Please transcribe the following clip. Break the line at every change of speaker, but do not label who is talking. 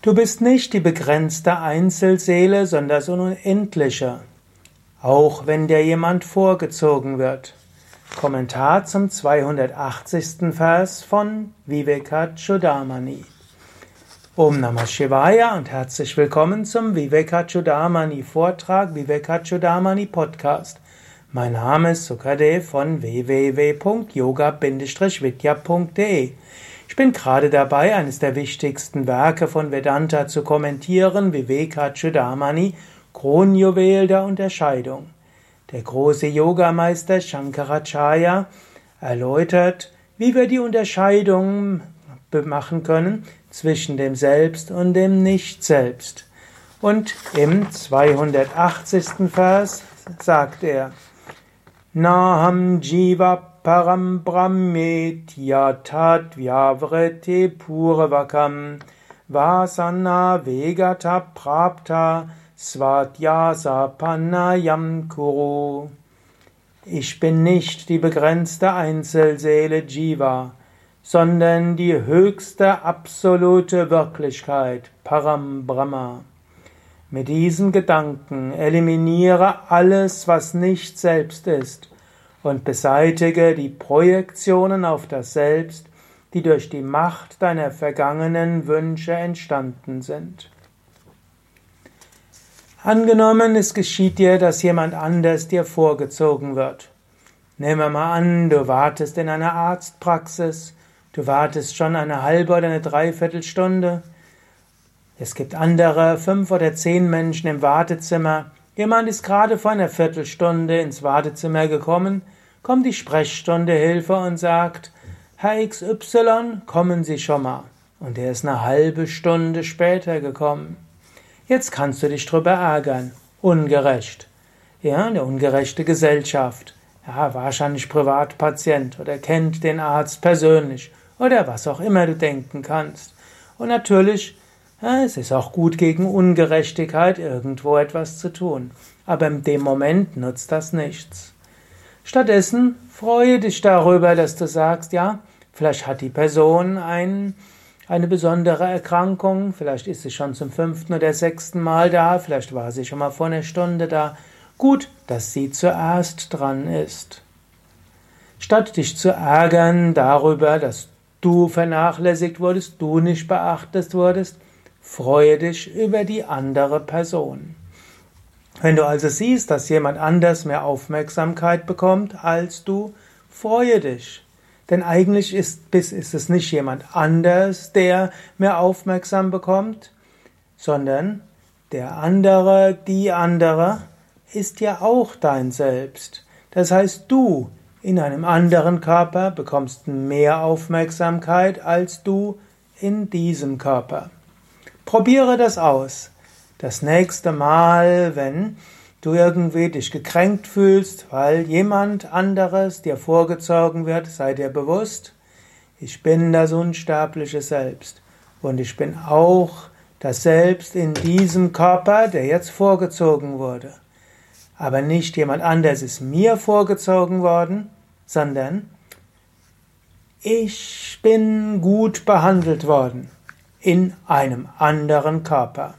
Du bist nicht die begrenzte Einzelseele, sondern das Unendliche, auch wenn dir jemand vorgezogen wird. Kommentar zum 280. Vers von Vivekachudamani. Om Namah Shivaya und herzlich willkommen zum Vivekachudamani Vortrag, Vivekachudamani Podcast. Mein Name ist Sukadev von www.yoga-vidya.de. Ich bin gerade dabei, eines der wichtigsten Werke von Vedanta zu kommentieren, Vivekachudamani, Kronjuwel der Unterscheidung. Der große Yogameister Shankaracharya erläutert, wie wir die Unterscheidung machen können zwischen dem Selbst und dem Nicht-Selbst. Und im 280. Vers sagt er, Naham Jiva Param Brahmetya Tatyavrete Purvakam Vasana Vegata Prapta Svatyasa Panayam Kuru. Ich bin nicht die begrenzte Einzelseele Jiva, sondern die höchste absolute Wirklichkeit, Param Brahma. Mit diesem Gedanken eliminiere alles, was nicht selbst ist, und beseitige die Projektionen auf das Selbst, die durch die Macht deiner vergangenen Wünsche entstanden sind. Angenommen, es geschieht dir, dass jemand anders dir vorgezogen wird. Nehmen wir mal an, du wartest in einer Arztpraxis, du wartest schon eine halbe oder eine Dreiviertelstunde, es gibt andere fünf oder zehn Menschen im Wartezimmer. Jemand ist gerade vor einer Viertelstunde ins Wartezimmer gekommen, kommt die Sprechstunde Hilfe und sagt, Herr XY, kommen Sie schon mal. Und er ist eine halbe Stunde später gekommen. Jetzt kannst du dich drüber ärgern. Ungerecht. Ja, eine ungerechte Gesellschaft. Ja, wahrscheinlich Privatpatient oder kennt den Arzt persönlich oder was auch immer du denken kannst. Und natürlich es ist auch gut gegen Ungerechtigkeit irgendwo etwas zu tun, aber in dem Moment nutzt das nichts. Stattdessen freue dich darüber, dass du sagst, ja, vielleicht hat die Person ein, eine besondere Erkrankung, vielleicht ist sie schon zum fünften oder sechsten Mal da, vielleicht war sie schon mal vor einer Stunde da. Gut, dass sie zuerst dran ist. Statt dich zu ärgern darüber, dass du vernachlässigt wurdest, du nicht beachtet wurdest, Freue dich über die andere Person. Wenn du also siehst, dass jemand anders mehr Aufmerksamkeit bekommt als du, freue dich. Denn eigentlich ist, ist es nicht jemand anders, der mehr Aufmerksam bekommt, sondern der andere, die andere ist ja auch dein Selbst. Das heißt, du in einem anderen Körper bekommst mehr Aufmerksamkeit als du in diesem Körper. Probiere das aus. Das nächste Mal, wenn du irgendwie dich gekränkt fühlst, weil jemand anderes dir vorgezogen wird, sei dir bewusst, ich bin das unsterbliche Selbst und ich bin auch das Selbst in diesem Körper, der jetzt vorgezogen wurde. Aber nicht jemand anderes ist mir vorgezogen worden, sondern ich bin gut behandelt worden in einem anderen Körper.